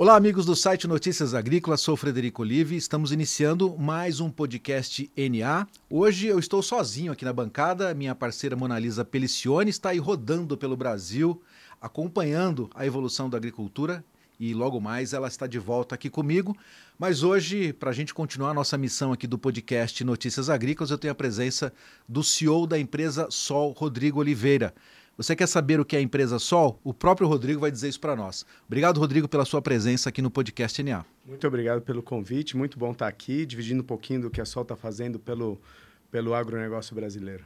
Olá, amigos do site Notícias Agrícolas, sou Frederico Olive. Estamos iniciando mais um podcast NA. Hoje eu estou sozinho aqui na bancada. Minha parceira Monalisa Pelicione está aí rodando pelo Brasil, acompanhando a evolução da agricultura e logo mais ela está de volta aqui comigo. Mas hoje, para a gente continuar a nossa missão aqui do podcast Notícias Agrícolas, eu tenho a presença do CEO da empresa Sol, Rodrigo Oliveira. Você quer saber o que é a empresa Sol? O próprio Rodrigo vai dizer isso para nós. Obrigado, Rodrigo, pela sua presença aqui no podcast NA. Muito obrigado pelo convite, muito bom estar aqui, dividindo um pouquinho do que a Sol está fazendo pelo, pelo agronegócio brasileiro.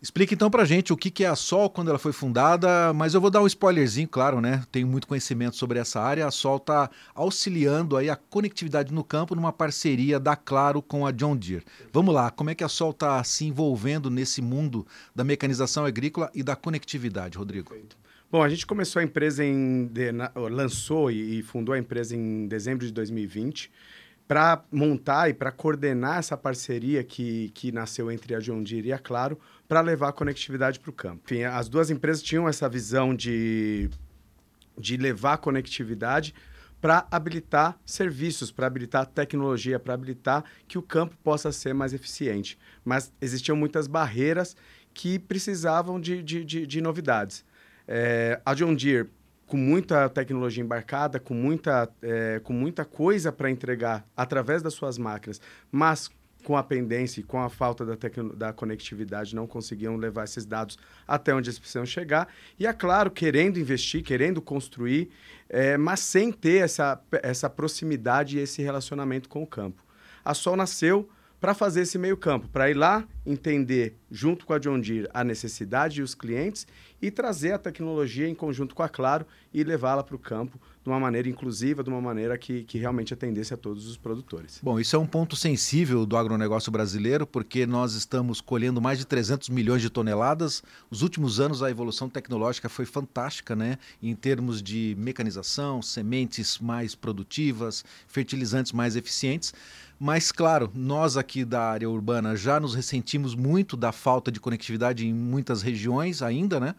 Explique então para gente o que é a Sol quando ela foi fundada, mas eu vou dar um spoilerzinho, claro, né? Tenho muito conhecimento sobre essa área. A Sol está auxiliando aí a conectividade no campo numa parceria da Claro com a John Deere. Vamos lá, como é que a Sol está se envolvendo nesse mundo da mecanização agrícola e da conectividade, Rodrigo? Bom, a gente começou a empresa em. lançou e fundou a empresa em dezembro de 2020 para montar e para coordenar essa parceria que, que nasceu entre a John Deere e a Claro para levar a conectividade para o campo. Enfim, as duas empresas tinham essa visão de, de levar a conectividade para habilitar serviços, para habilitar tecnologia, para habilitar que o campo possa ser mais eficiente. Mas existiam muitas barreiras que precisavam de, de, de, de novidades. É, a John Deere com muita tecnologia embarcada, com muita, é, com muita coisa para entregar através das suas máquinas, mas com a pendência e com a falta da, da conectividade não conseguiam levar esses dados até onde eles precisam chegar. E, é claro, querendo investir, querendo construir, é, mas sem ter essa, essa proximidade e esse relacionamento com o campo. A Sol nasceu para fazer esse meio campo, para ir lá entender, junto com a John Deere, a necessidade e os clientes e trazer a tecnologia em conjunto com a Claro e levá-la para o campo de uma maneira inclusiva, de uma maneira que, que realmente atendesse a todos os produtores. Bom, isso é um ponto sensível do agronegócio brasileiro, porque nós estamos colhendo mais de 300 milhões de toneladas. Os últimos anos a evolução tecnológica foi fantástica, né? Em termos de mecanização, sementes mais produtivas, fertilizantes mais eficientes. Mas, claro, nós aqui da área urbana já nos ressentimos muito da falta de conectividade em muitas regiões ainda, né?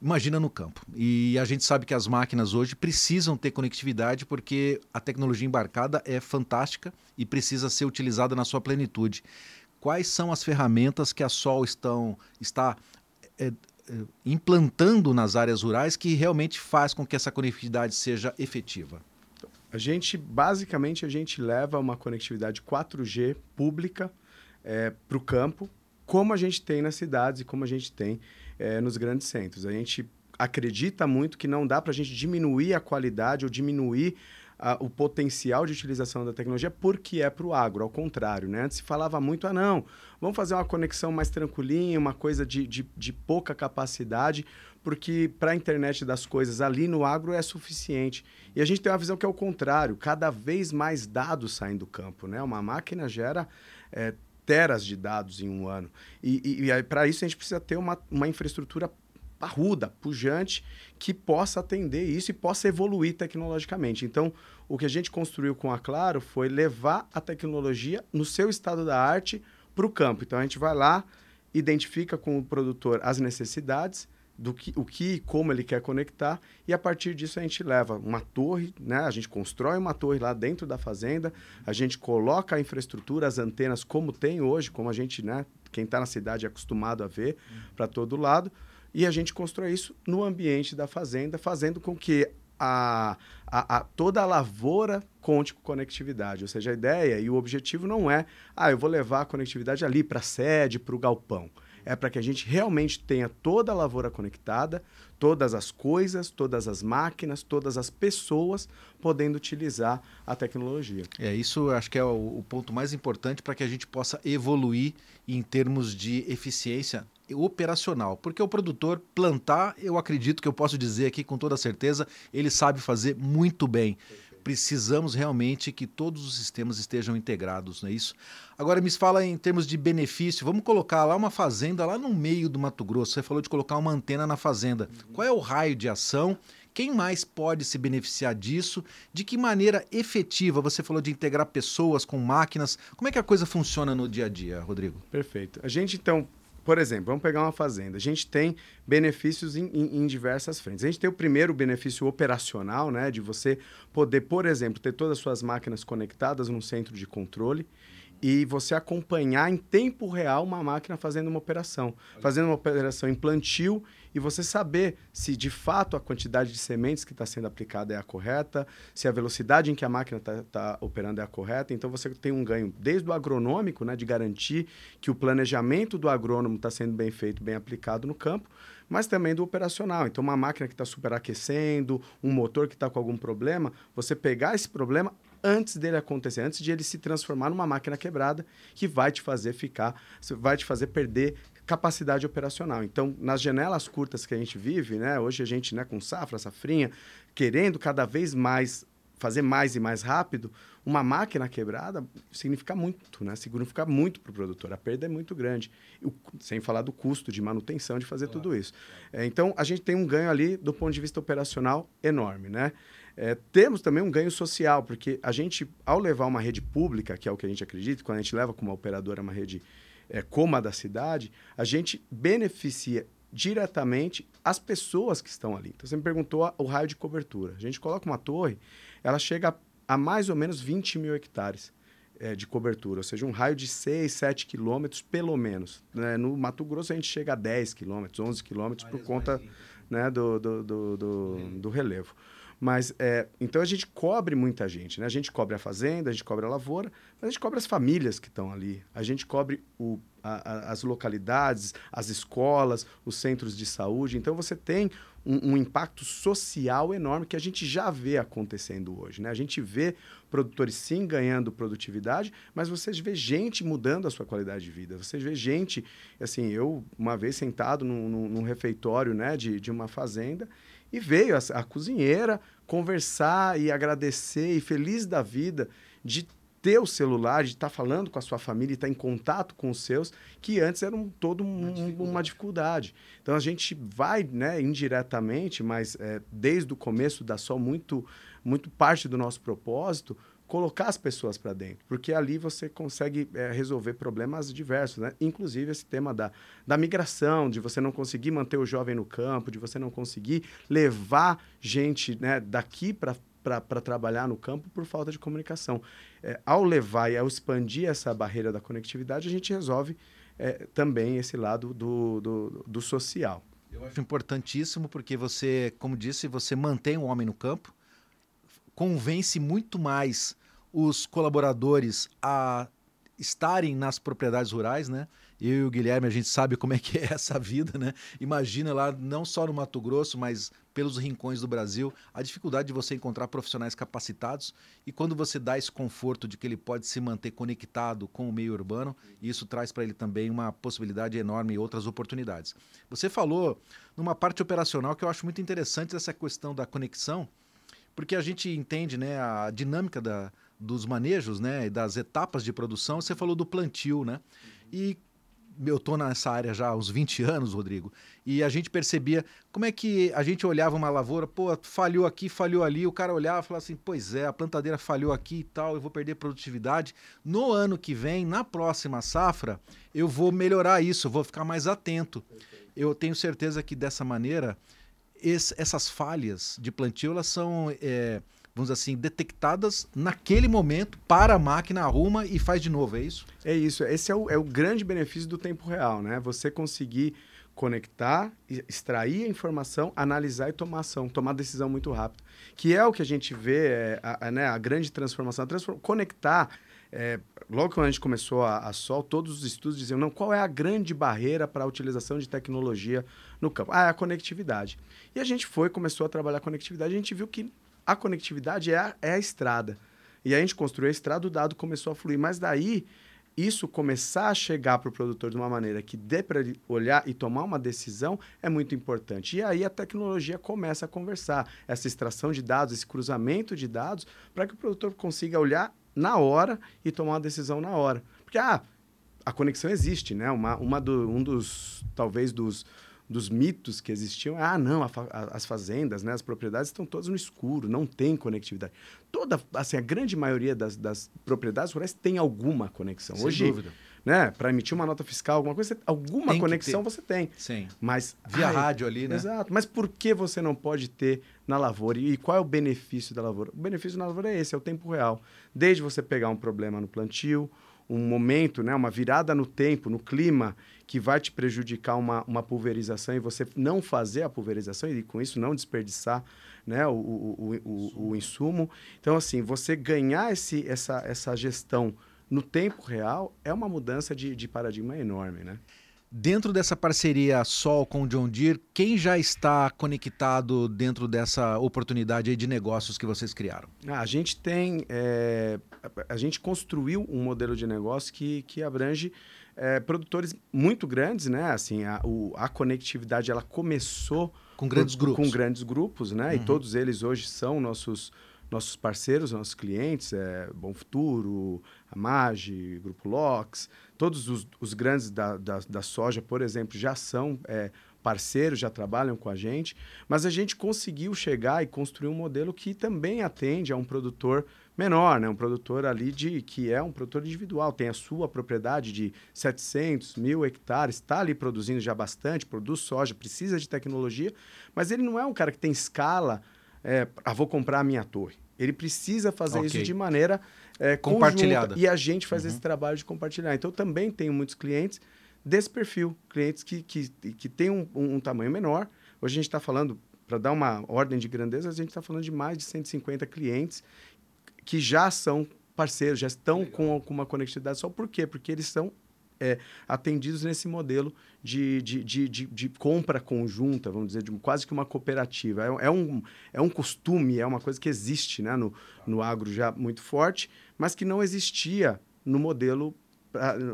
Imagina no campo. E a gente sabe que as máquinas hoje precisam ter conectividade porque a tecnologia embarcada é fantástica e precisa ser utilizada na sua plenitude. Quais são as ferramentas que a Sol estão, está é, é, implantando nas áreas rurais que realmente faz com que essa conectividade seja efetiva? A gente, basicamente, a gente leva uma conectividade 4G pública é, para o campo, como a gente tem nas cidades e como a gente tem é, nos grandes centros. A gente acredita muito que não dá para a gente diminuir a qualidade ou diminuir o potencial de utilização da tecnologia porque é para o agro, ao contrário. Né? Antes se falava muito, ah não, vamos fazer uma conexão mais tranquilinha, uma coisa de, de, de pouca capacidade, porque para a internet das coisas ali no agro é suficiente. E a gente tem uma visão que é o contrário, cada vez mais dados saem do campo. Né? Uma máquina gera é, teras de dados em um ano. E, e, e para isso a gente precisa ter uma, uma infraestrutura parruda, pujante, que possa atender isso e possa evoluir tecnologicamente. Então, o que a gente construiu com a Claro foi levar a tecnologia no seu estado da arte para o campo. Então, a gente vai lá, identifica com o produtor as necessidades, do que, o que e como ele quer conectar, e a partir disso a gente leva uma torre, né? a gente constrói uma torre lá dentro da fazenda, a gente coloca a infraestrutura, as antenas como tem hoje, como a gente, né? quem está na cidade é acostumado a ver, uhum. para todo lado, e a gente constrói isso no ambiente da fazenda, fazendo com que a, a, a, toda a lavoura conte com conectividade. Ou seja, a ideia e o objetivo não é, ah, eu vou levar a conectividade ali para a sede, para o galpão é para que a gente realmente tenha toda a lavoura conectada, todas as coisas, todas as máquinas, todas as pessoas podendo utilizar a tecnologia. É, isso acho que é o, o ponto mais importante para que a gente possa evoluir em termos de eficiência operacional, porque o produtor plantar, eu acredito que eu posso dizer aqui com toda certeza, ele sabe fazer muito bem precisamos realmente que todos os sistemas estejam integrados, não é isso? Agora me fala em termos de benefício, vamos colocar lá uma fazenda lá no meio do Mato Grosso. Você falou de colocar uma antena na fazenda. Uhum. Qual é o raio de ação? Quem mais pode se beneficiar disso? De que maneira efetiva? Você falou de integrar pessoas com máquinas. Como é que a coisa funciona no dia a dia, Rodrigo? Perfeito. A gente então por exemplo, vamos pegar uma fazenda. A gente tem benefícios em, em, em, diversas frentes. A gente tem o primeiro benefício operacional, né, de você poder, por exemplo, ter todas as suas máquinas conectadas num centro de controle e você acompanhar em tempo real uma máquina fazendo uma operação, fazendo uma operação em plantio e você saber se de fato a quantidade de sementes que está sendo aplicada é a correta, se a velocidade em que a máquina está tá operando é a correta. Então você tem um ganho desde o agronômico, né, de garantir que o planejamento do agrônomo está sendo bem feito, bem aplicado no campo, mas também do operacional. Então, uma máquina que está superaquecendo, um motor que está com algum problema, você pegar esse problema, antes dele acontecer, antes de ele se transformar numa máquina quebrada que vai te fazer ficar, vai te fazer perder capacidade operacional. Então, nas janelas curtas que a gente vive, né, hoje a gente, né, com safra, safrinha, querendo cada vez mais fazer mais e mais rápido, uma máquina quebrada significa muito, né? Significa muito para o produtor. A perda é muito grande. O, sem falar do custo de manutenção de fazer claro. tudo isso. É, então, a gente tem um ganho ali, do ponto de vista operacional, enorme, né? É, temos também um ganho social, porque a gente, ao levar uma rede pública, que é o que a gente acredita, quando a gente leva como operadora uma rede é, como a da cidade, a gente beneficia diretamente as pessoas que estão ali. Então, você me perguntou o raio de cobertura. A gente coloca uma torre, ela chega a mais ou menos 20 mil hectares é, de cobertura, ou seja, um raio de 6, 7 quilômetros, pelo menos. Né? No Mato Grosso, a gente chega a 10 quilômetros, 11 quilômetros, por conta né, do, do, do, do, do relevo. Mas, é, então a gente cobre muita gente, né? A gente cobre a fazenda, a gente cobre a lavoura, mas a gente cobre as famílias que estão ali. A gente cobre o, a, a, as localidades, as escolas, os centros de saúde. Então você tem um, um, impacto social enorme que a gente já vê acontecendo hoje, né? A gente vê produtores sim ganhando produtividade, mas você vê gente mudando a sua qualidade de vida. Você vê gente, assim, eu uma vez sentado num, num, num refeitório, né, de, de uma fazenda e veio a, a cozinheira conversar e agradecer e feliz da vida de ter o celular, de estar tá falando com a sua família e estar tá em contato com os seus, que antes era um, todo um, uma, dificuldade. uma, dificuldade. Então a gente vai, né, indiretamente, mas é, desde o começo dá só muito, muito parte do nosso propósito, colocar as pessoas para dentro, porque ali você consegue é, resolver problemas diversos, né? Inclusive esse tema da, da migração, de você não conseguir manter o jovem no campo, de você não conseguir levar gente né, daqui para para trabalhar no campo por falta de comunicação. É, ao levar e ao expandir essa barreira da conectividade, a gente resolve é, também esse lado do, do, do, social. Eu acho importantíssimo porque você, como disse, você mantém o homem no campo, convence muito mais os colaboradores a estarem nas propriedades rurais, né? Eu e o Guilherme, a gente sabe como é que é essa vida, né? Imagina lá, não só no Mato Grosso, mas pelos rincões do Brasil, a dificuldade de você encontrar profissionais capacitados e quando você dá esse conforto de que ele pode se manter conectado com o meio urbano, isso traz para ele também uma possibilidade enorme e outras oportunidades. Você falou numa parte operacional que eu acho muito interessante essa questão da conexão, porque a gente entende né, a dinâmica da, dos manejos, né, das etapas de produção, você falou do plantio, né? E eu estou nessa área já há uns 20 anos, Rodrigo, e a gente percebia como é que a gente olhava uma lavoura, pô, falhou aqui, falhou ali, o cara olhava e falava assim, pois é, a plantadeira falhou aqui e tal, eu vou perder produtividade. No ano que vem, na próxima safra, eu vou melhorar isso, vou ficar mais atento. Eu tenho certeza que dessa maneira, esse, essas falhas de plantio, elas são... É, vamos assim, detectadas naquele momento para a máquina, arruma e faz de novo, é isso? É isso. Esse é o, é o grande benefício do tempo real, né? Você conseguir conectar, extrair a informação, analisar e tomar ação, tomar decisão muito rápido. Que é o que a gente vê, é, a, a, né, a grande transformação. A transform... Conectar, é, logo quando a gente começou a, a Sol, todos os estudos diziam, não, qual é a grande barreira para a utilização de tecnologia no campo? Ah, é a conectividade. E a gente foi, começou a trabalhar a conectividade, a gente viu que a conectividade é a, é a estrada. E a gente construiu a estrada, o dado começou a fluir. Mas daí, isso começar a chegar para o produtor de uma maneira que dê para ele olhar e tomar uma decisão é muito importante. E aí a tecnologia começa a conversar. Essa extração de dados, esse cruzamento de dados, para que o produtor consiga olhar na hora e tomar uma decisão na hora. Porque, ah, a conexão existe, né? Uma, uma do, um dos, talvez, dos dos mitos que existiam. Ah, não, a, a, as fazendas, né, as propriedades estão todas no escuro, não tem conectividade. Toda, assim, a grande maioria das, das propriedades rurais tem alguma conexão. Sem Hoje, dúvida. né? Para emitir uma nota fiscal, alguma coisa, alguma tem conexão você tem. Sim. Mas via ai, rádio ali, né? Exato. Mas por que você não pode ter na lavoura? E qual é o benefício da lavoura? O benefício da lavoura é esse, é o tempo real. Desde você pegar um problema no plantio, um momento, né, uma virada no tempo, no clima, que vai te prejudicar uma, uma pulverização e você não fazer a pulverização e com isso não desperdiçar né, o, o, o, o, insumo. Então, assim, você ganhar esse, essa, essa gestão no tempo real é uma mudança de, de paradigma enorme, né? Dentro dessa parceria Sol com o John Deere, quem já está conectado dentro dessa oportunidade de negócios que vocês criaram? Ah, a gente tem, é, a gente construiu um modelo de negócio que, que abrange é, produtores muito grandes, né? Assim, a, o, a conectividade ela começou com grandes por, grupos, com grandes grupos, né? Uhum. E todos eles hoje são nossos nossos parceiros, nossos clientes, é, Bom Futuro, a Mage, Grupo Lox, todos os, os grandes da, da, da, soja, por exemplo, já são é, parceiros, já trabalham com a gente, mas a gente conseguiu chegar e construir um modelo que também atende a um produtor menor, né? um produtor ali de que é um produtor individual, tem a sua propriedade de 700 mil hectares, está ali produzindo já bastante, produz soja, precisa de tecnologia, mas ele não é um cara que tem escala é, ah, vou comprar a minha torre. Ele precisa fazer okay. isso de maneira é, compartilhada. Conjunta, e a gente faz uhum. esse trabalho de compartilhar. Então, também tenho muitos clientes desse perfil, clientes que, que, que têm um, um tamanho menor. Hoje a gente está falando, para dar uma ordem de grandeza, a gente está falando de mais de 150 clientes que já são parceiros, já estão com, com uma conectividade só. Por quê? Porque eles são é, atendidos nesse modelo de, de, de, de, de compra conjunta, vamos dizer, de quase que uma cooperativa. É, é, um, é um costume, é uma coisa que existe né, no, no agro já muito forte, mas que não existia no modelo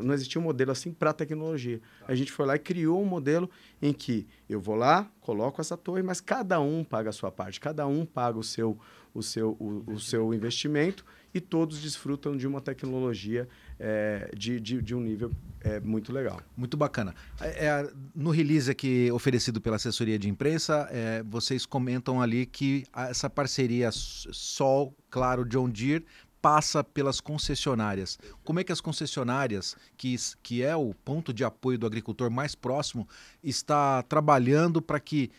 não existia um modelo assim para a tecnologia. A gente foi lá e criou um modelo em que eu vou lá, coloco essa torre, mas cada um paga a sua parte, cada um paga o seu, o seu, o, o seu investimento e todos desfrutam de uma tecnologia é, de, de, de, um nível é, muito legal. Muito bacana. É, é, no release aqui oferecido pela assessoria de imprensa, é, vocês comentam ali que essa parceria Sol, claro, John Deere, passa pelas concessionárias. Como é que as concessionárias, que, que é o ponto de apoio do agricultor mais próximo, está trabalhando para que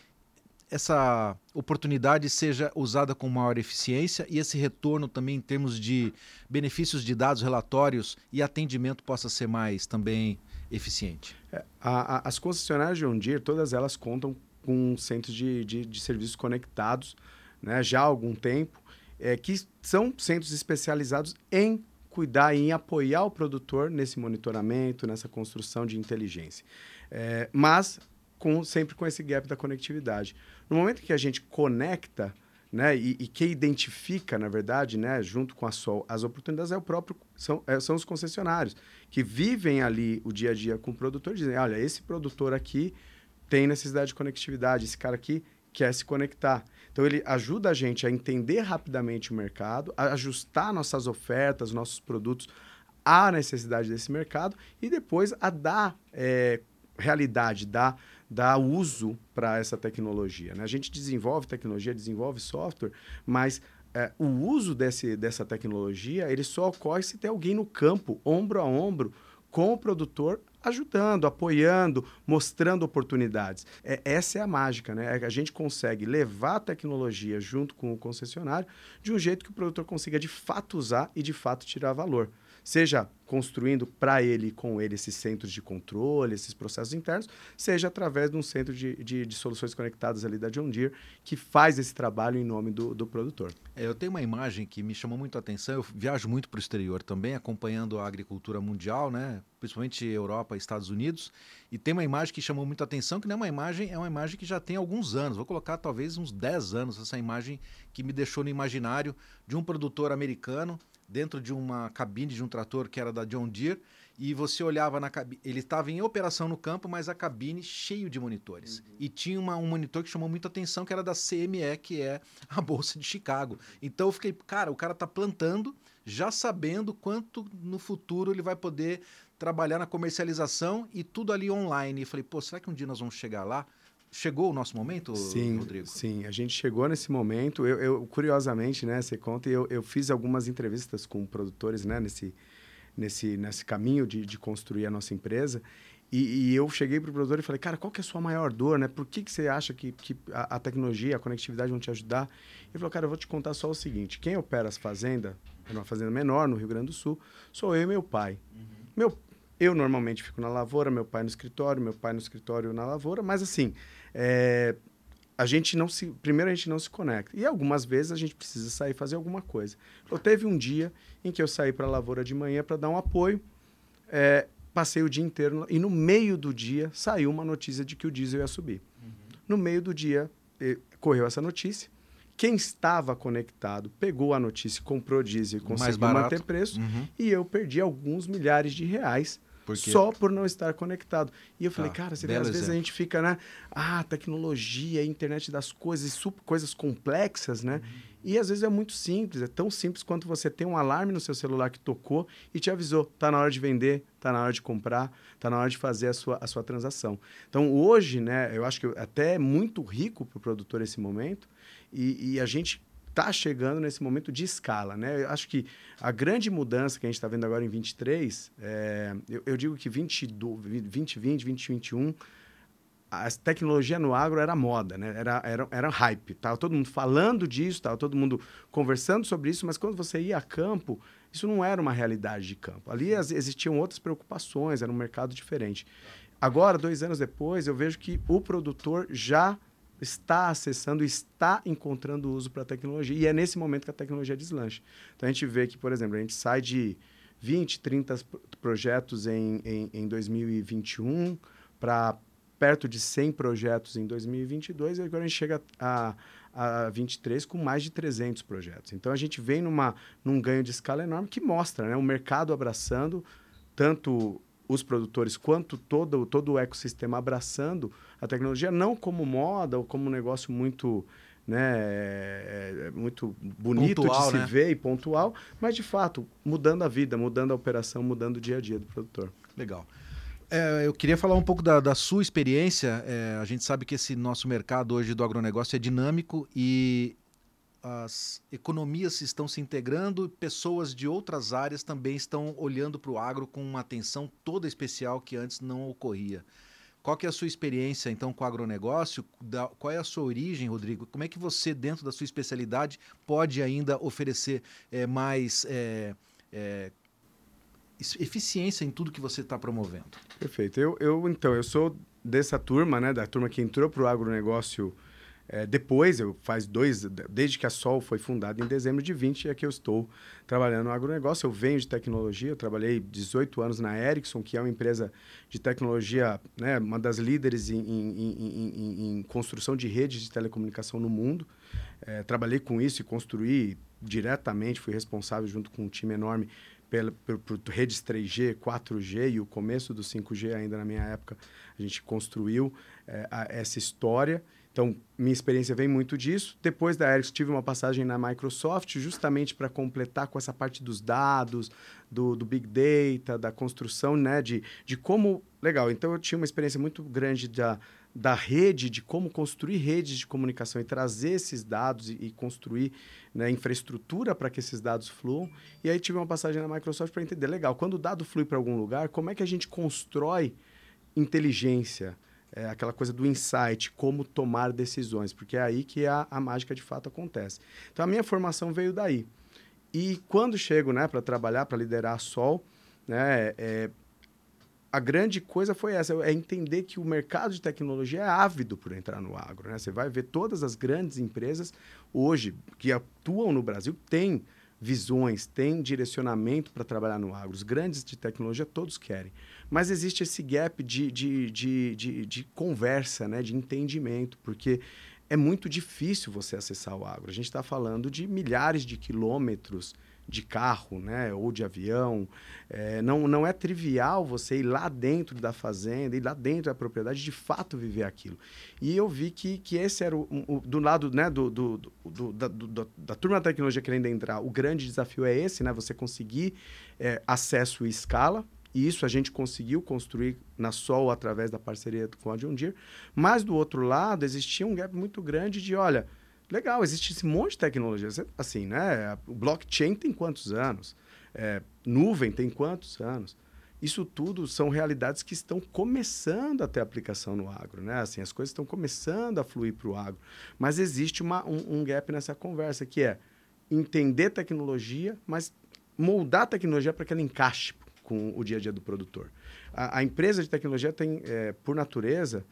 essa oportunidade seja usada com maior eficiência e esse retorno também em termos de benefícios de dados, relatórios e atendimento possa ser mais também eficiente? É, a, a, as concessionárias de Deere, todas elas contam com centros de, de, de serviços conectados né, já há algum tempo, é, que são centros especializados em cuidar e em apoiar o produtor nesse monitoramento, nessa construção de inteligência. É, mas com, sempre com esse gap da conectividade. No momento que a gente conecta, né, e, e que identifica, na verdade, né, junto com a Sol, as oportunidades é o próprio são, é, são os concessionários que vivem ali o dia a dia com o produtor, dizem, olha, esse produtor aqui tem necessidade de conectividade, esse cara aqui quer se conectar. Então ele ajuda a gente a entender rapidamente o mercado, a ajustar nossas ofertas, nossos produtos à necessidade desse mercado e depois a dar é, realidade, dar dar uso para essa tecnologia. Né? A gente desenvolve tecnologia, desenvolve software, mas é, o uso desse, dessa tecnologia ele só ocorre se tem alguém no campo, ombro a ombro, com o produtor ajudando, apoiando, mostrando oportunidades. É, essa é a mágica, né? É a gente consegue levar a tecnologia junto com o concessionário de um jeito que o produtor consiga de fato usar e de fato tirar valor seja construindo para ele com ele esses centros de controle, esses processos internos, seja através de um centro de, de, de, soluções conectadas ali da John Deere, que faz esse trabalho em nome do, do produtor. É, eu tenho uma imagem que me chamou muito a atenção, eu viajo muito para o exterior também, acompanhando a agricultura mundial, né? principalmente Europa e Estados Unidos, e tem uma imagem que chamou muito a atenção, que não é uma imagem, é uma imagem que já tem alguns anos, vou colocar talvez uns 10 anos, essa imagem que me deixou no imaginário de um produtor americano dentro de uma cabine de um trator que era da John Deere e você olhava na cabine, ele estava em operação no campo, mas a cabine cheio de monitores. Uhum. E tinha uma, um monitor que chamou muita atenção, que era da CME, que é a Bolsa de Chicago. Então eu fiquei, cara, o cara está plantando, já sabendo quanto no futuro ele vai poder trabalhar na comercialização e tudo ali online. E falei, pô, será que um dia nós vamos chegar lá? Chegou o nosso momento, sim, Rodrigo? Sim, a gente chegou nesse momento. Eu, eu curiosamente, né, você conta, eu, eu fiz algumas entrevistas com produtores, né, nesse, nesse, nesse caminho de, de construir a nossa empresa. E, e, eu cheguei para o produtor e falei, cara, qual que é a sua maior dor, né? Por que, que você acha que, que a, a tecnologia, a conectividade vão te ajudar? Ele falou, cara, eu vou te contar só o seguinte, quem opera as fazendas, é uma fazenda menor no Rio Grande do Sul, sou eu e meu pai. Uhum. Meu, eu normalmente fico na lavoura, meu pai no escritório, meu pai no escritório na lavoura, mas assim, é, a gente não se. Primeiro a gente não se conecta. E algumas vezes a gente precisa sair fazer alguma coisa. Eu teve um dia em que eu saí para a lavoura de manhã para dar um apoio. É, passei o dia inteiro e no meio do dia saiu uma notícia de que o diesel ia subir. Uhum. No meio do dia eh, correu essa notícia. Quem estava conectado pegou a notícia, comprou diesel e conseguiu manter preço. Uhum. E eu perdi alguns milhares de reais porque... Só por não estar conectado. E eu falei, tá, cara, você vê, às exemplo. vezes a gente fica, né? Ah, tecnologia, internet das coisas, super, coisas complexas, né? Uhum. E às vezes é muito simples, é tão simples quanto você ter um alarme no seu celular que tocou e te avisou, tá na hora de vender, tá na hora de comprar, tá na hora de fazer a sua, a sua transação. Então hoje, né, eu acho que até é muito rico para o produtor esse momento e, e a gente está chegando nesse momento de escala. Né? Eu acho que a grande mudança que a gente está vendo agora em 23, é, eu, eu, digo que 20, 2020, 2021, a tecnologia no agro era moda, né? era, era, era hype. Estava todo mundo falando disso, estava todo mundo conversando sobre isso, mas quando você ia a campo, isso não era uma realidade de campo. Ali existiam outras preocupações, era um mercado diferente. Agora, dois anos depois, eu vejo que o produtor já está acessando, está encontrando uso para a tecnologia. E é nesse momento que a tecnologia deslancha. Então a gente vê que, por exemplo, a gente sai de 20, 30 projetos em, em, em 2021 para perto de 100 projetos em 2022 e agora a gente chega a, a 23 com mais de 300 projetos. Então a gente vem numa, num ganho de escala enorme que mostra né, o mercado abraçando tanto os produtores quanto todo, todo o ecossistema abraçando a tecnologia, não como moda ou como um negócio muito, né, é, é muito bonito pontual, de se né? ver e pontual, mas de fato mudando a vida, mudando a operação, mudando o dia a dia do produtor. Legal. É, eu queria falar um pouco da, da sua experiência. É, a gente sabe que esse nosso mercado hoje do agronegócio é dinâmico e as economias estão se integrando, pessoas de outras áreas também estão olhando para o agro com uma atenção toda especial que antes não ocorria. Qual que é a sua experiência, então, com o agronegócio? Da, qual é a sua origem, Rodrigo? Como é que você, dentro da sua especialidade, pode ainda oferecer é, mais é, é, eficiência em tudo que você está promovendo? Perfeito. Eu, eu, então, eu sou dessa turma, né, da turma que entrou para o agronegócio é, depois, eu faz dois, desde que a Sol foi fundada em dezembro de 20, é que eu estou trabalhando no agronegócio. Eu venho de tecnologia, eu trabalhei 18 anos na Ericsson, que é uma empresa de tecnologia, né, uma das líderes em, em, em, em construção de redes de telecomunicação no mundo. É, trabalhei com isso e construí diretamente, fui responsável junto com um time enorme pela, por, por, redes 3G, 4G e o começo do 5G ainda na minha época, a gente construiu é, a, essa história então, minha experiência vem muito disso. Depois da Ericsson, tive uma passagem na Microsoft, justamente para completar com essa parte dos dados, do, do, Big Data, da construção, né? De, de como... Legal, então eu tinha uma experiência muito grande da, da rede, de como construir redes de comunicação e trazer esses dados e, e construir né, infraestrutura para que esses dados fluam. E aí tive uma passagem na Microsoft para entender, legal, quando o dado flui para algum lugar, como é que a gente constrói inteligência, é, aquela coisa do insight, como tomar decisões, porque é aí que a, a mágica de fato acontece. Então a minha formação veio daí. E quando chego né, para trabalhar, para liderar a Sol, né, é, a grande coisa foi essa, é entender que o mercado de tecnologia é ávido por entrar no agro. Né? Você vai ver todas as grandes empresas hoje que atuam no Brasil têm visões, têm direcionamento para trabalhar no agro. Os grandes de tecnologia todos querem. Mas existe esse gap de, de, de, de, de conversa, né? de entendimento, porque é muito difícil você acessar o agro. A gente está falando de milhares de quilômetros de carro, né, ou de avião. É, não, não é trivial você ir lá dentro da fazenda, ir lá dentro da propriedade, de fato viver aquilo. E eu vi que, que esse era o, o do lado né, do, do, do, da, do, da turma da tecnologia querendo entrar. O grande desafio é esse, né, você conseguir é, acesso e escala e isso a gente conseguiu construir na Sol através da parceria com a John Deere. Mas do outro lado, existia um gap muito grande de, olha, legal, existe esse monte de tecnologia. Assim, né? O blockchain tem quantos anos? É, nuvem tem quantos anos? Isso tudo são realidades que estão começando a ter aplicação no agro, né? Assim, as coisas estão começando a fluir para o agro. Mas existe uma, um, um gap nessa conversa, que é entender tecnologia, mas moldar a tecnologia para que ela encaixe com o dia a dia do produtor. A, a empresa de tecnologia tem, é, por natureza,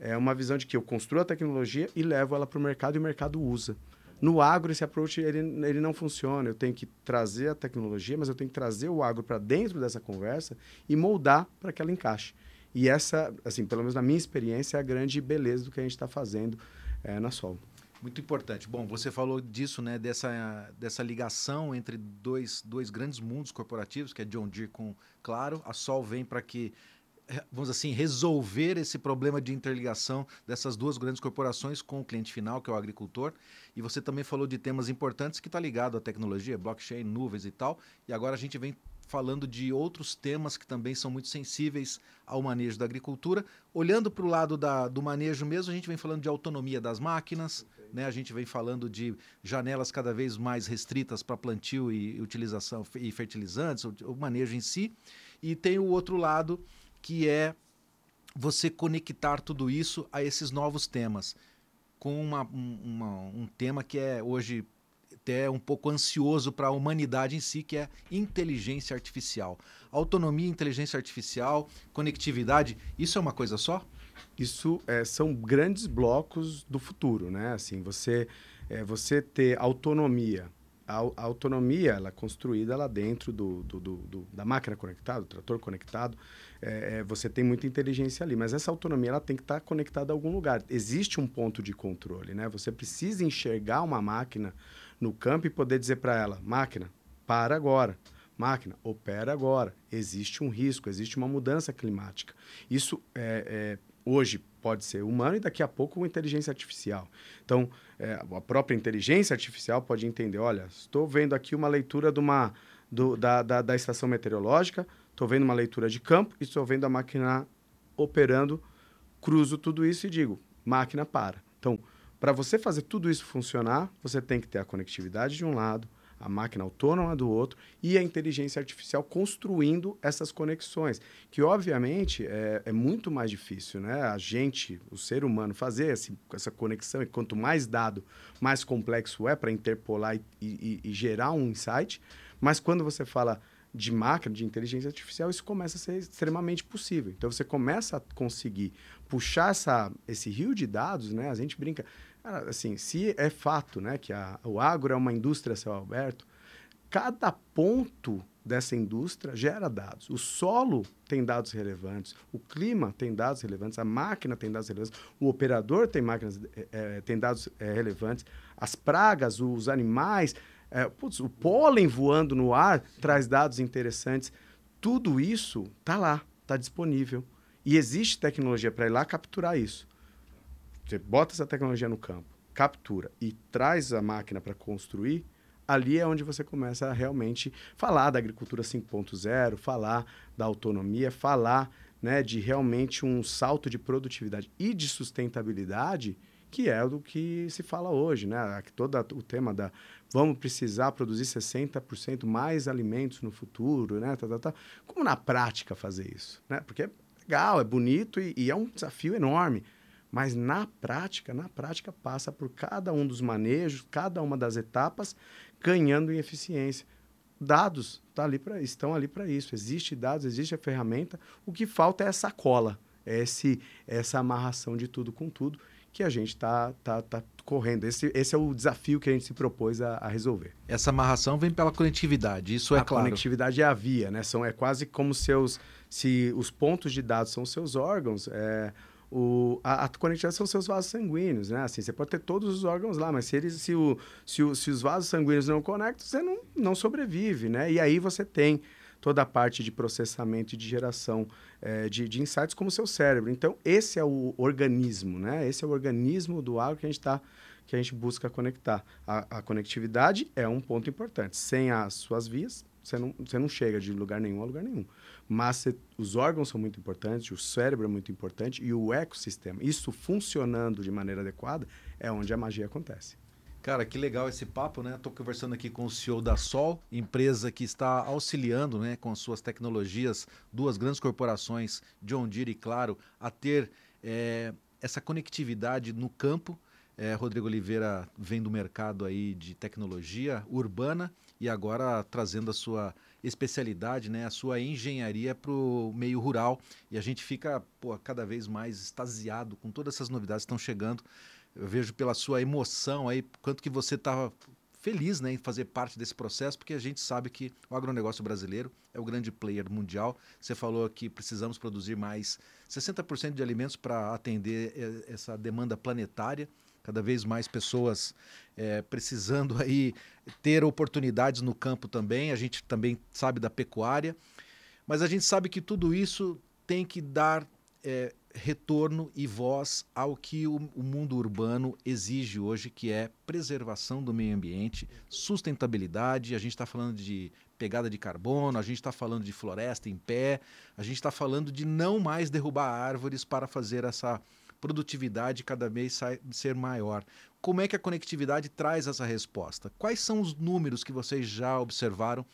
é uma visão de que eu construo a tecnologia e levo ela para o mercado e o mercado usa. No agro, esse approach ele, ele não funciona. Eu tenho que trazer a tecnologia, mas eu tenho que trazer o agro para dentro dessa conversa e moldar para que ela encaixe. E essa, assim, pelo menos na minha experiência, é a grande beleza do que a gente está fazendo é, na Sol. Muito importante. Bom, você falou disso, né? Dessa, dessa ligação entre dois, dois grandes mundos corporativos, que é John Deere com Claro. A Sol vem para que vamos assim, resolver esse problema de interligação dessas duas grandes corporações com o cliente final, que é o agricultor. E você também falou de temas importantes que está ligado à tecnologia, blockchain, nuvens e tal. E agora a gente vem falando de outros temas que também são muito sensíveis ao manejo da agricultura. Olhando para o lado da, do manejo mesmo, a gente vem falando de autonomia das máquinas, okay. né? a gente vem falando de janelas cada vez mais restritas para plantio e utilização e fertilizantes, o, o manejo em si. E tem o outro lado que é você conectar tudo isso a esses novos temas, com uma, uma, um tema que é hoje até um pouco ansioso para a humanidade em si, que é inteligência artificial. Autonomia, inteligência artificial, conectividade, isso é uma coisa só? Isso é, são grandes blocos do futuro, né? Assim, você, é, você ter autonomia a, autonomia ela é construída lá dentro do, do, do, do da máquina conectada, do trator conectado. É, é, você tem muita inteligência ali, mas essa autonomia ela tem que estar tá conectada a algum lugar. Existe um ponto de controle, né? Você precisa enxergar uma máquina no campo e poder dizer para ela, máquina, para agora. Máquina, opera agora. Existe um risco, existe uma mudança climática. Isso é, é hoje pode ser humano e daqui a pouco uma inteligência artificial. Então, é, a própria inteligência artificial pode entender, olha, estou vendo aqui uma leitura de uma, do, da, da, da estação meteorológica, estou vendo uma leitura de campo e estou vendo a máquina operando, cruzo tudo isso e digo, máquina para. Então, para você fazer tudo isso funcionar, você tem que ter a conectividade de um lado, a máquina autônoma do outro e a inteligência artificial construindo essas conexões, que obviamente é, é muito mais difícil, né? A gente, o ser humano, fazer esse, essa conexão e quanto mais dado, mais complexo é para interpolar e, e, e gerar um insight. Mas quando você fala de máquina, de inteligência artificial, isso começa a ser extremamente possível. Então você começa a conseguir puxar essa, esse rio de dados, né? A gente brinca, Cara, assim, se é fato né, que a, o agro é uma indústria céu aberto, cada ponto dessa indústria gera dados. O solo tem dados relevantes, o clima tem dados relevantes, a máquina tem dados relevantes, o operador tem, máquinas, é, tem dados é, relevantes, as pragas, os animais, é, putz, o pólen voando no ar traz dados interessantes. Tudo isso está lá, está disponível. E existe tecnologia para ir lá capturar isso. Você bota essa tecnologia no campo, captura e traz a máquina para construir, ali é onde você começa a realmente falar da agricultura 5.0, falar da autonomia, falar né, de realmente um salto de produtividade e de sustentabilidade que é do que se fala hoje, né? Todo o tema da vamos precisar produzir 60% mais alimentos no futuro, né? Tá, tá, tá. Como na prática fazer isso, né? Porque é legal, é bonito e, e é um desafio enorme. Mas na prática, na prática passa por cada um dos manejos, cada uma das etapas, ganhando em eficiência. Dados tá ali pra, estão ali para isso. Existe dados, existe a ferramenta. O que falta é essa cola, é esse, essa amarração de tudo com tudo que a gente está tá, tá correndo. Esse, esse é o desafio que a gente se propôs a, a resolver. Essa amarração vem pela conectividade, isso é a claro. A conectividade é a via, né? São, é quase como seus... Se os pontos de dados são seus órgãos, é, o, a, a conectividade são seus vasos sanguíneos, né? Assim, você pode ter todos os órgãos lá, mas se, eles, se, o, se, o, se os vasos sanguíneos não conectam, você não, não sobrevive, né? E aí você tem toda a parte de processamento e de geração é, de, de insights como seu cérebro. Então, esse é o organismo, né? Esse é o organismo do agro que a gente está que a gente busca conectar. A, a, conectividade é um ponto importante. Sem as suas vias, você não, você não chega de lugar nenhum a lugar nenhum. Mas os órgãos são muito importantes, o cérebro é muito importante e o ecossistema. Isso funcionando de maneira adequada é onde a magia acontece. Cara, que legal esse papo, né? Estou conversando aqui com o CEO da Sol, empresa que está auxiliando né, com suas tecnologias duas grandes corporações, John Deere e Claro, a ter é, essa conectividade no campo. É, Rodrigo Oliveira vem do mercado aí de tecnologia urbana e agora trazendo a sua especialidade, né, a sua engenharia para o meio rural. E a gente fica pô, cada vez mais extasiado com todas essas novidades que estão chegando. Eu vejo pela sua emoção aí, quanto que você estava feliz né, em fazer parte desse processo, porque a gente sabe que o agronegócio brasileiro é o grande player mundial. Você falou que precisamos produzir mais 60% de alimentos para atender essa demanda planetária. Cada vez mais pessoas é, precisando aí ter oportunidades no campo também. A gente também sabe da pecuária, mas a gente sabe que tudo isso tem que dar é, retorno e voz ao que o, o, mundo urbano exige hoje, que é preservação do meio ambiente, sustentabilidade. A gente está falando de pegada de carbono, a gente está falando de floresta em pé, a gente está falando de não mais derrubar árvores para fazer essa produtividade cada vez ser maior. Como é que a conectividade traz essa resposta? Quais são os números que vocês já observaram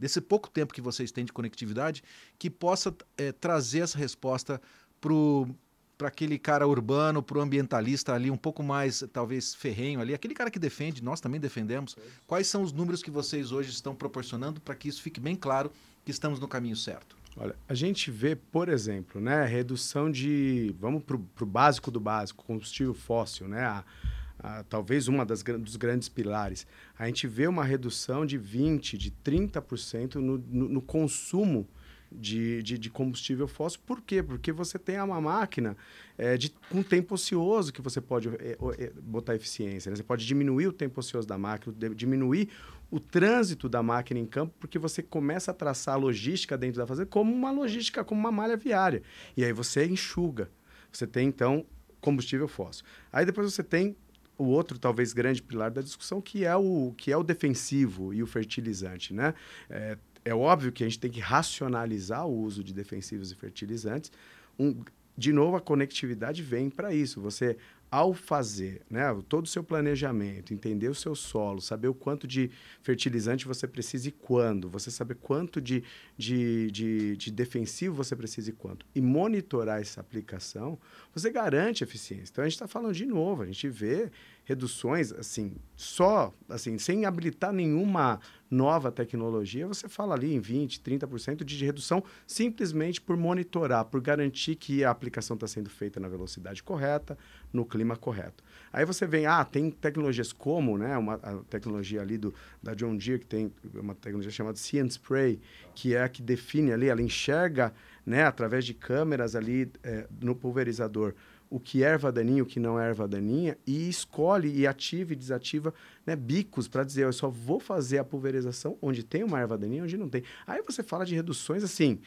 desse pouco tempo que vocês têm de conectividade que possa é, trazer essa resposta para aquele cara urbano, para o ambientalista ali um pouco mais, talvez, ferrenho ali, aquele cara que defende, nós também defendemos. Quais são os números que vocês hoje estão proporcionando para que isso fique bem claro que estamos no caminho certo? Olha, a gente vê, por exemplo, né, redução de, vamos para o básico do básico, combustível fóssil, né, a, a, talvez uma das dos grandes pilares. A gente vê uma redução de 20, de 30% no, no, no consumo de, de, de, combustível fóssil. Por quê? Porque você tem uma máquina é, de, com tempo ocioso que você pode é, é, botar eficiência. Né? Você pode diminuir o tempo ocioso da máquina, diminuir o trânsito da máquina em campo, porque você começa a traçar a logística dentro da fazenda como uma logística, como uma malha viária. E aí você enxuga. Você tem, então, combustível fóssil. Aí depois você tem o outro talvez grande pilar da discussão que é o que é o defensivo e o fertilizante, né? É, é óbvio que a gente tem que racionalizar o uso de defensivos e fertilizantes. Um, de novo, a conectividade vem para isso. Você, ao fazer né, todo o seu planejamento, entender o seu solo, saber o quanto de fertilizante você precisa e quando, você saber quanto de, de, de, de defensivo você precisa e quanto, e monitorar essa aplicação, você garante eficiência. Então, a gente está falando de novo, a gente vê reduções, assim, só, assim, sem habilitar nenhuma nova tecnologia, você fala ali em 20%, 30% de redução simplesmente por monitorar, por garantir que a aplicação está sendo feita na velocidade correta, no clima correto. Aí você vem, ah, tem tecnologias como, né, uma tecnologia ali do, da John Deere, que tem uma tecnologia chamada See and Spray, que é a que define ali, ela enxerga, né, através de câmeras ali é, no pulverizador, o que é erva daninha, o que não é erva daninha, e escolhe e ativa e desativa né, bicos para dizer, eu só vou fazer a pulverização onde tem uma erva daninha onde não tem. Aí você fala de reduções assim,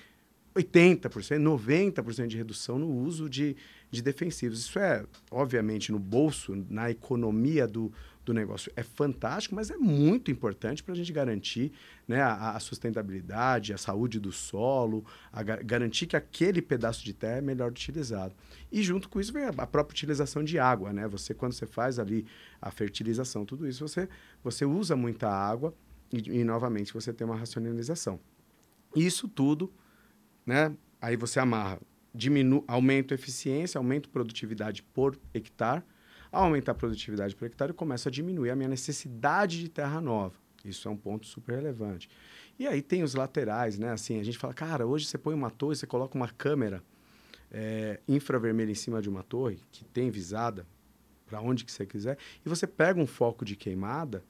80%, 90% de redução no uso de, de defensivos. Isso é, obviamente, no bolso, na economia do, do negócio é fantástico, mas é muito importante para a gente garantir né, a, a, sustentabilidade, a saúde do solo, a, garantir que aquele pedaço de terra é melhor utilizado. E junto com isso vem a, a própria utilização de água. Né? Você, quando você faz ali a fertilização, tudo isso, você, você usa muita água e, e novamente, você tem uma racionalização. Isso tudo, né? aí você amarra, diminu aumenta a eficiência, aumenta a produtividade por hectare, ao aumentar a produtividade por hectare, eu começo a diminuir a minha necessidade de terra nova. Isso é um ponto super relevante. E aí tem os laterais, né? Assim, a gente fala, cara, hoje você põe uma torre, você coloca uma câmera é, infravermelha em cima de uma torre, que tem visada para onde que você quiser, e você pega um foco de queimada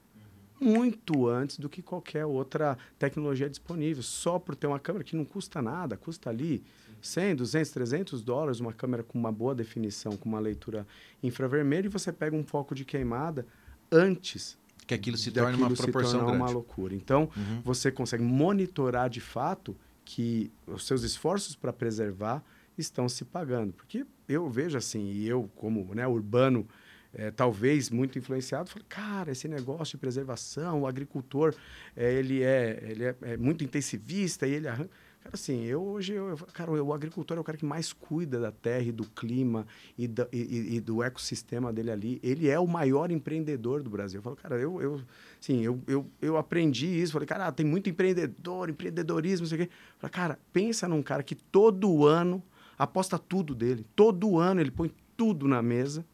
muito antes do que qualquer outra tecnologia disponível, só por ter uma câmera que não custa nada, custa ali 100, 200, 300 dólares, uma câmera com uma boa definição, com uma leitura infravermelha, e você pega um foco de queimada antes que aquilo se torne uma proporção se uma loucura. Então, uhum. você consegue monitorar de fato que os seus esforços para preservar estão se pagando. Porque eu vejo assim, e eu como né, urbano, é, talvez muito influenciado, falei, cara, esse negócio de preservação, o agricultor, é, ele, é, ele é, é, muito intensivista e ele arranca Cara, assim, eu hoje, eu, cara, o agricultor é o cara que mais cuida da terra e do clima e, da, e, e, do ecossistema dele ali. Ele é o maior empreendedor do Brasil. Eu falo, cara, eu, eu, sim, eu, eu, eu aprendi isso. Falei, cara, tem muito empreendedor, empreendedorismo, não sei o quê. Falei, cara, pensa num cara que todo ano aposta tudo dele. Todo ano ele põe tudo na mesa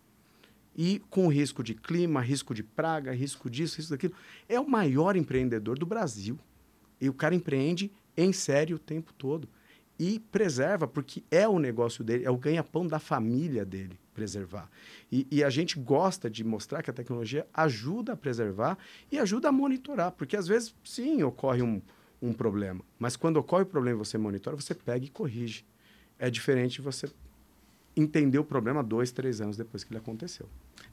e com risco de clima, risco de praga, risco disso, risco daquilo. É o maior empreendedor do Brasil. E o cara empreende em sério o tempo todo. E preserva, porque é o negócio dele, é o ganha-pão da família dele preservar. E, e, a gente gosta de mostrar que a tecnologia ajuda a preservar e ajuda a monitorar, porque às vezes, sim, ocorre um, um problema, mas quando ocorre o problema e você monitora, você pega e corrige. É diferente você entender o problema dois, três anos depois que ele aconteceu.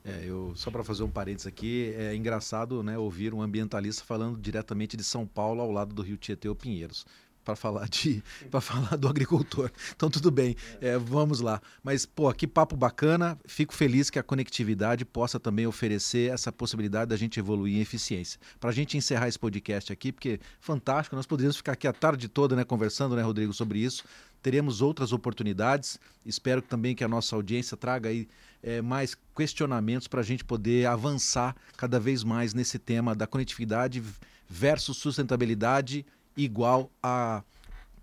É, eu só para fazer um parênteses aqui, é engraçado né, ouvir um ambientalista falando diretamente de São Paulo ao lado do Rio Tietê ou Pinheiros para falar de para falar do agricultor. Então tudo bem, é, vamos lá. Mas pô, que papo bacana. Fico feliz que a conectividade possa também oferecer essa possibilidade da gente evoluir em eficiência. Para a gente encerrar esse podcast aqui, porque fantástico, nós poderíamos ficar aqui a tarde toda, né, conversando, né, Rodrigo, sobre isso. Teremos outras oportunidades. Espero também que a nossa audiência traga aí é, mais questionamentos para a gente poder avançar cada vez mais nesse tema da conectividade versus sustentabilidade igual a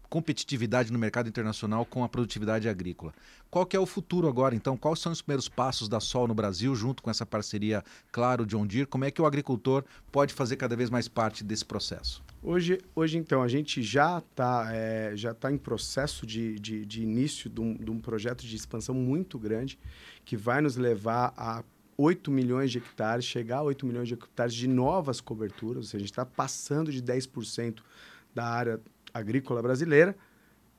competitividade no mercado internacional com a produtividade agrícola. Qual que é o futuro agora, então? Quais são os primeiros passos da Sol no Brasil, junto com essa parceria, claro, John Deere? Como é que o agricultor pode fazer cada vez mais parte desse processo? Hoje, hoje então, a gente já está é, já tá em processo de, de, de início de um, de um projeto de expansão muito grande, que vai nos levar a 8 milhões de hectares, chegar a 8 milhões de hectares de novas coberturas, ou seja, a gente está passando de 10% da área agrícola brasileira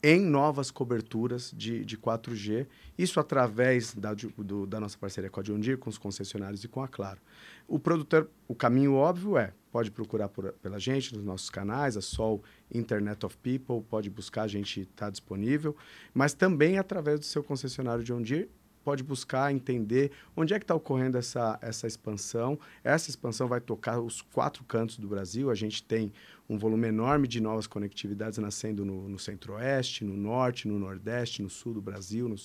em novas coberturas de, de 4G, isso através da, do, da nossa parceria com a John Deere, com os concessionários e com a Claro. O produtor, o caminho óbvio é, pode procurar por, pela gente nos nossos canais, a Sol Internet of People, pode buscar, a gente está disponível, mas também através do seu concessionário John Deere pode buscar entender onde é que está ocorrendo essa, essa expansão. Essa expansão vai tocar os quatro cantos do Brasil. A gente tem um volume enorme de novas conectividades nascendo no, no centro-oeste, no norte, no nordeste, no sul do Brasil, no,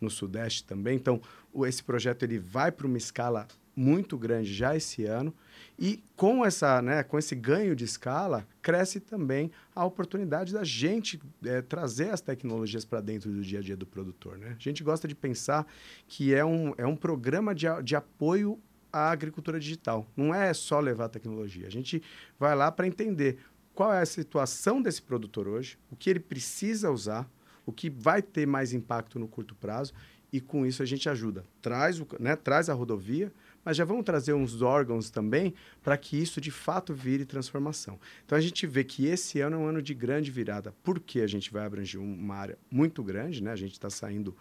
no sudeste também. Então, o, esse projeto ele vai para uma escala muito grande já esse ano e com essa né, com esse ganho de escala cresce também a oportunidade da gente é, trazer as tecnologias para dentro do dia a dia do produtor né? a gente gosta de pensar que é um, é um programa de, de apoio à agricultura digital não é só levar a tecnologia a gente vai lá para entender qual é a situação desse produtor hoje o que ele precisa usar o que vai ter mais impacto no curto prazo e com isso a gente ajuda traz o, né, traz a rodovia mas já vamos trazer uns órgãos também para que isso de fato vire transformação. Então a gente vê que esse ano é um ano de grande virada, porque a gente vai abranger uma área muito grande, né? A gente está saindo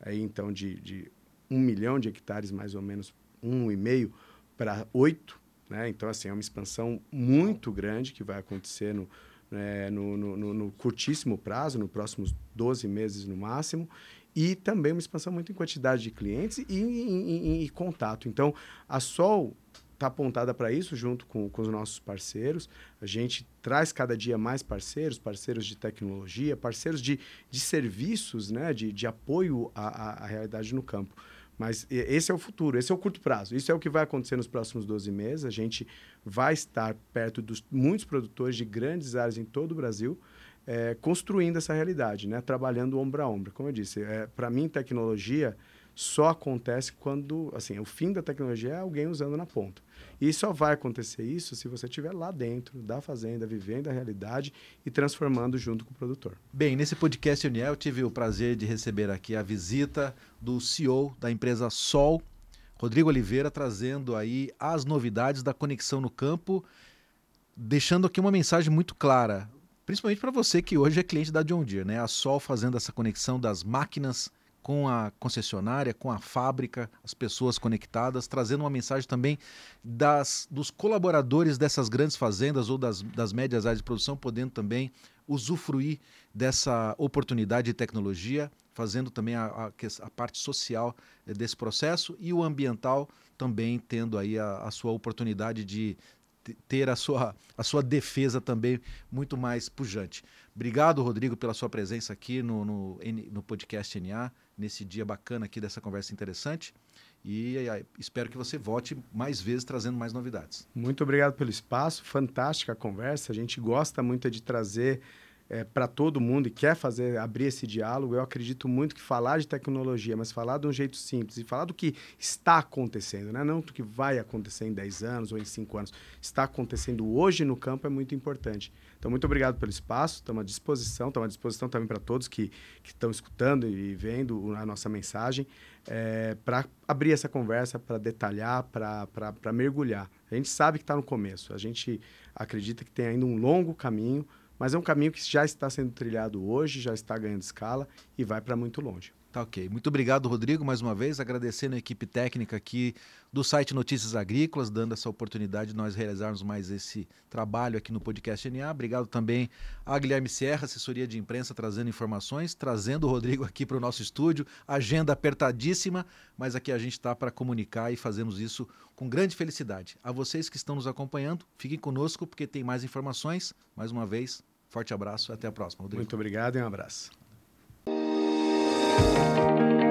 aí então de, de um milhão de hectares, mais ou menos, um e meio para oito, né? Então assim é uma expansão muito grande que vai acontecer no, né, no, no, no, curtíssimo prazo, nos próximos 12 meses no máximo, e também uma expansão muito em quantidade de clientes e em contato. Então, a Sol está apontada para isso junto com, com os nossos parceiros. A gente traz cada dia mais parceiros, parceiros de tecnologia, parceiros de, de serviços, né, de, de apoio à, à, realidade no campo. Mas esse é o futuro, esse é o curto prazo. Isso é o que vai acontecer nos próximos 12 meses. A gente vai estar perto dos muitos produtores de grandes áreas em todo o Brasil é, construindo essa realidade, né? trabalhando ombro a ombro. Como eu disse, é, para mim, tecnologia só acontece quando, assim, o fim da tecnologia é alguém usando na ponta. E só vai acontecer isso se você estiver lá dentro da fazenda, vivendo a realidade e transformando junto com o produtor. Bem, nesse podcast Uniel, eu tive o prazer de receber aqui a visita do CEO da empresa Sol, Rodrigo Oliveira, trazendo aí as novidades da conexão no campo, deixando aqui uma mensagem muito clara. Principalmente para você que hoje é cliente da John Deere, né? A Sol fazendo essa conexão das máquinas com a concessionária, com a fábrica, as pessoas conectadas, trazendo uma mensagem também das, dos colaboradores dessas grandes fazendas ou das, das médias áreas de produção, podendo também usufruir dessa oportunidade de tecnologia, fazendo também a, a, a parte social desse processo e o ambiental também tendo aí a, a sua oportunidade de ter a sua, a sua defesa também muito mais pujante. Obrigado, Rodrigo, pela sua presença aqui no, no, no podcast NA, nesse dia bacana aqui dessa conversa interessante. E espero que você volte mais vezes trazendo mais novidades. Muito obrigado pelo espaço, fantástica a conversa. A gente gosta muito de trazer é, para todo mundo e quer fazer abrir esse diálogo, eu acredito muito que falar de tecnologia, mas falar de um jeito simples e falar do que está acontecendo, né? não do que vai acontecer em 10 anos ou em 5 anos, está acontecendo hoje no campo é muito importante. Então, muito obrigado pelo espaço, estamos à disposição, estamos à disposição também para todos que, estão escutando e vendo a nossa mensagem, é, para abrir essa conversa, para detalhar, para mergulhar. A gente sabe que está no começo, a gente acredita que tem ainda um longo caminho, mas é um caminho que já está sendo trilhado hoje, já está ganhando escala e vai para muito longe. Tá ok. Muito obrigado, Rodrigo, mais uma vez. Agradecendo a equipe técnica aqui do site Notícias Agrícolas, dando essa oportunidade de nós realizarmos mais esse trabalho aqui no podcast NA. Obrigado também a Guilherme Serra, assessoria de imprensa, trazendo informações, trazendo o Rodrigo aqui para o nosso estúdio. Agenda apertadíssima, mas aqui a gente está para comunicar e fazemos isso com grande felicidade. A vocês que estão nos acompanhando, fiquem conosco porque tem mais informações. Mais uma vez, forte abraço, até a próxima. Rodrigo. Muito obrigado e um abraço. Thank you.